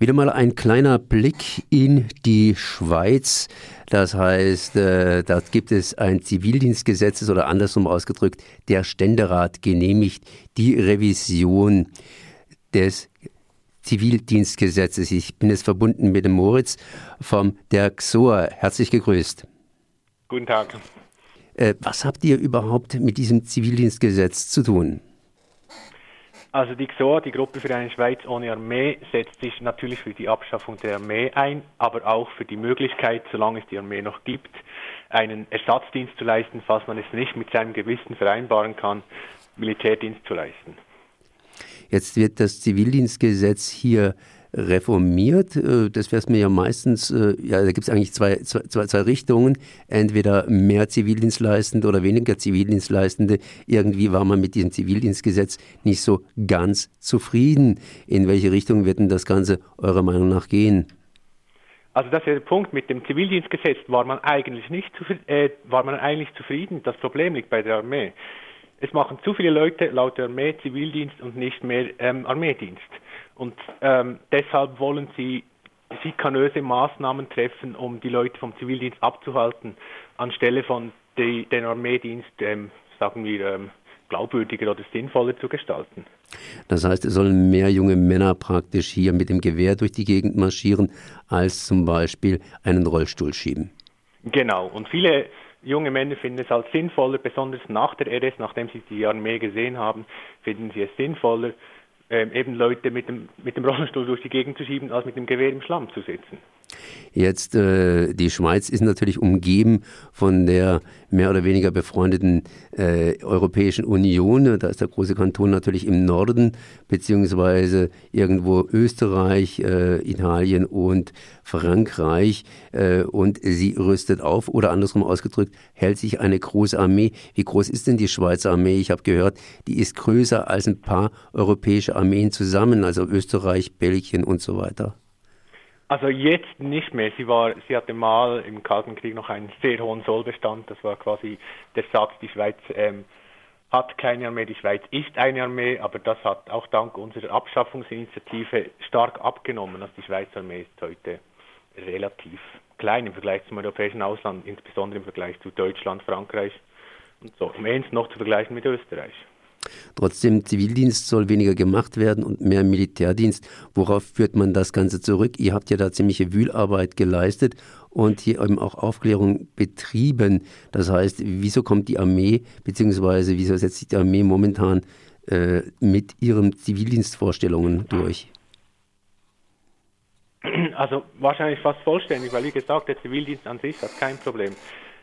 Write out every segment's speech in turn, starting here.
Wieder mal ein kleiner Blick in die Schweiz. Das heißt, äh, da gibt es ein Zivildienstgesetz oder andersrum ausgedrückt, der Ständerat genehmigt die Revision des Zivildienstgesetzes. Ich bin jetzt verbunden mit dem Moritz vom der XOR. Herzlich gegrüßt. Guten Tag. Äh, was habt ihr überhaupt mit diesem Zivildienstgesetz zu tun? Also die XOR, die Gruppe für eine Schweiz ohne Armee, setzt sich natürlich für die Abschaffung der Armee ein, aber auch für die Möglichkeit, solange es die Armee noch gibt, einen Ersatzdienst zu leisten, falls man es nicht mit seinem Gewissen vereinbaren kann, Militärdienst zu leisten. Jetzt wird das Zivildienstgesetz hier reformiert. Äh, das wäre es mir ja meistens, äh, ja, da gibt es eigentlich zwei, zwei, zwei Richtungen. Entweder mehr Zivildienstleistende oder weniger Zivildienstleistende. Irgendwie war man mit diesem Zivildienstgesetz nicht so ganz zufrieden. In welche Richtung wird denn das Ganze eurer Meinung nach gehen? Also das ist der Punkt. Mit dem Zivildienstgesetz war man eigentlich nicht äh, war man eigentlich zufrieden. Das Problem liegt bei der Armee. Es machen zu viele Leute laut der Armee Zivildienst und nicht mehr ähm, Armeedienst. Und ähm, deshalb wollen sie sikanöse Maßnahmen treffen, um die Leute vom Zivildienst abzuhalten, anstelle von die, den Armeedienst, ähm, sagen wir, ähm, glaubwürdiger oder sinnvoller zu gestalten. Das heißt, es sollen mehr junge Männer praktisch hier mit dem Gewehr durch die Gegend marschieren, als zum Beispiel einen Rollstuhl schieben. Genau. Und viele junge Männer finden es als sinnvoller, besonders nach der RS, nachdem sie die Armee gesehen haben, finden sie es sinnvoller, ähm, eben Leute mit dem, mit dem Rollstuhl durch die Gegend zu schieben, als mit dem Gewehr im Schlamm zu sitzen. Jetzt, äh, die Schweiz ist natürlich umgeben von der mehr oder weniger befreundeten äh, Europäischen Union. Da ist der große Kanton natürlich im Norden, beziehungsweise irgendwo Österreich, äh, Italien und Frankreich. Äh, und sie rüstet auf oder andersrum ausgedrückt, hält sich eine große Armee. Wie groß ist denn die Schweizer Armee? Ich habe gehört, die ist größer als ein paar europäische Armeen zusammen, also Österreich, Belgien und so weiter. Also jetzt nicht mehr. Sie war, sie hatte mal im Kalten Krieg noch einen sehr hohen Sollbestand. Das war quasi der Satz, die Schweiz ähm, hat keine Armee, die Schweiz ist eine Armee, aber das hat auch dank unserer Abschaffungsinitiative stark abgenommen. Also die Schweizer Armee ist heute relativ klein im Vergleich zum europäischen Ausland, insbesondere im Vergleich zu Deutschland, Frankreich und so. Um eins noch zu vergleichen mit Österreich. Trotzdem, Zivildienst soll weniger gemacht werden und mehr Militärdienst. Worauf führt man das Ganze zurück? Ihr habt ja da ziemliche Wühlarbeit geleistet und hier eben auch Aufklärung betrieben. Das heißt, wieso kommt die Armee, beziehungsweise wieso setzt sich die Armee momentan äh, mit ihren Zivildienstvorstellungen durch? Also wahrscheinlich fast vollständig, weil wie gesagt, der Zivildienst an sich hat kein Problem.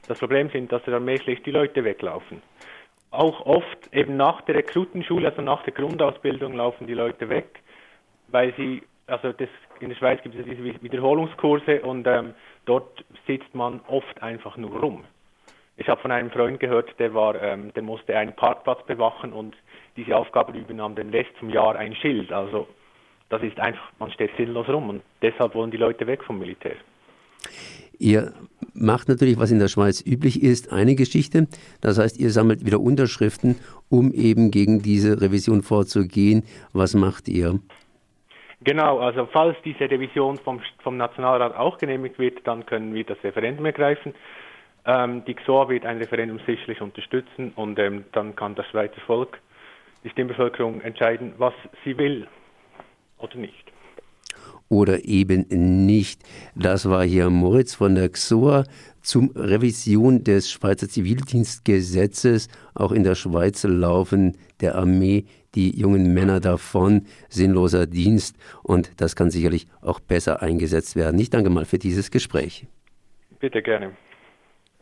Das Problem sind, dass der Armee schlicht die Leute weglaufen auch oft eben nach der Rekrutenschule, also nach der Grundausbildung, laufen die Leute weg, weil sie, also das, in der Schweiz gibt es diese Wiederholungskurse und ähm, dort sitzt man oft einfach nur rum. Ich habe von einem Freund gehört, der war, ähm, der musste einen Parkplatz bewachen und diese Aufgabe übernahm den Rest zum Jahr ein Schild. Also das ist einfach, man steht sinnlos rum und deshalb wollen die Leute weg vom Militär. Ihr macht natürlich, was in der Schweiz üblich ist, eine Geschichte. Das heißt, ihr sammelt wieder Unterschriften, um eben gegen diese Revision vorzugehen. Was macht ihr? Genau, also falls diese Revision vom, vom Nationalrat auch genehmigt wird, dann können wir das Referendum ergreifen. Ähm, die XOR wird ein Referendum sicherlich unterstützen und ähm, dann kann das Schweizer Volk, die Stimmbevölkerung entscheiden, was sie will oder nicht oder eben nicht. Das war hier Moritz von der XOA zum Revision des Schweizer Zivildienstgesetzes. Auch in der Schweiz laufen der Armee die jungen Männer davon. Sinnloser Dienst und das kann sicherlich auch besser eingesetzt werden. Ich danke mal für dieses Gespräch. Bitte gerne.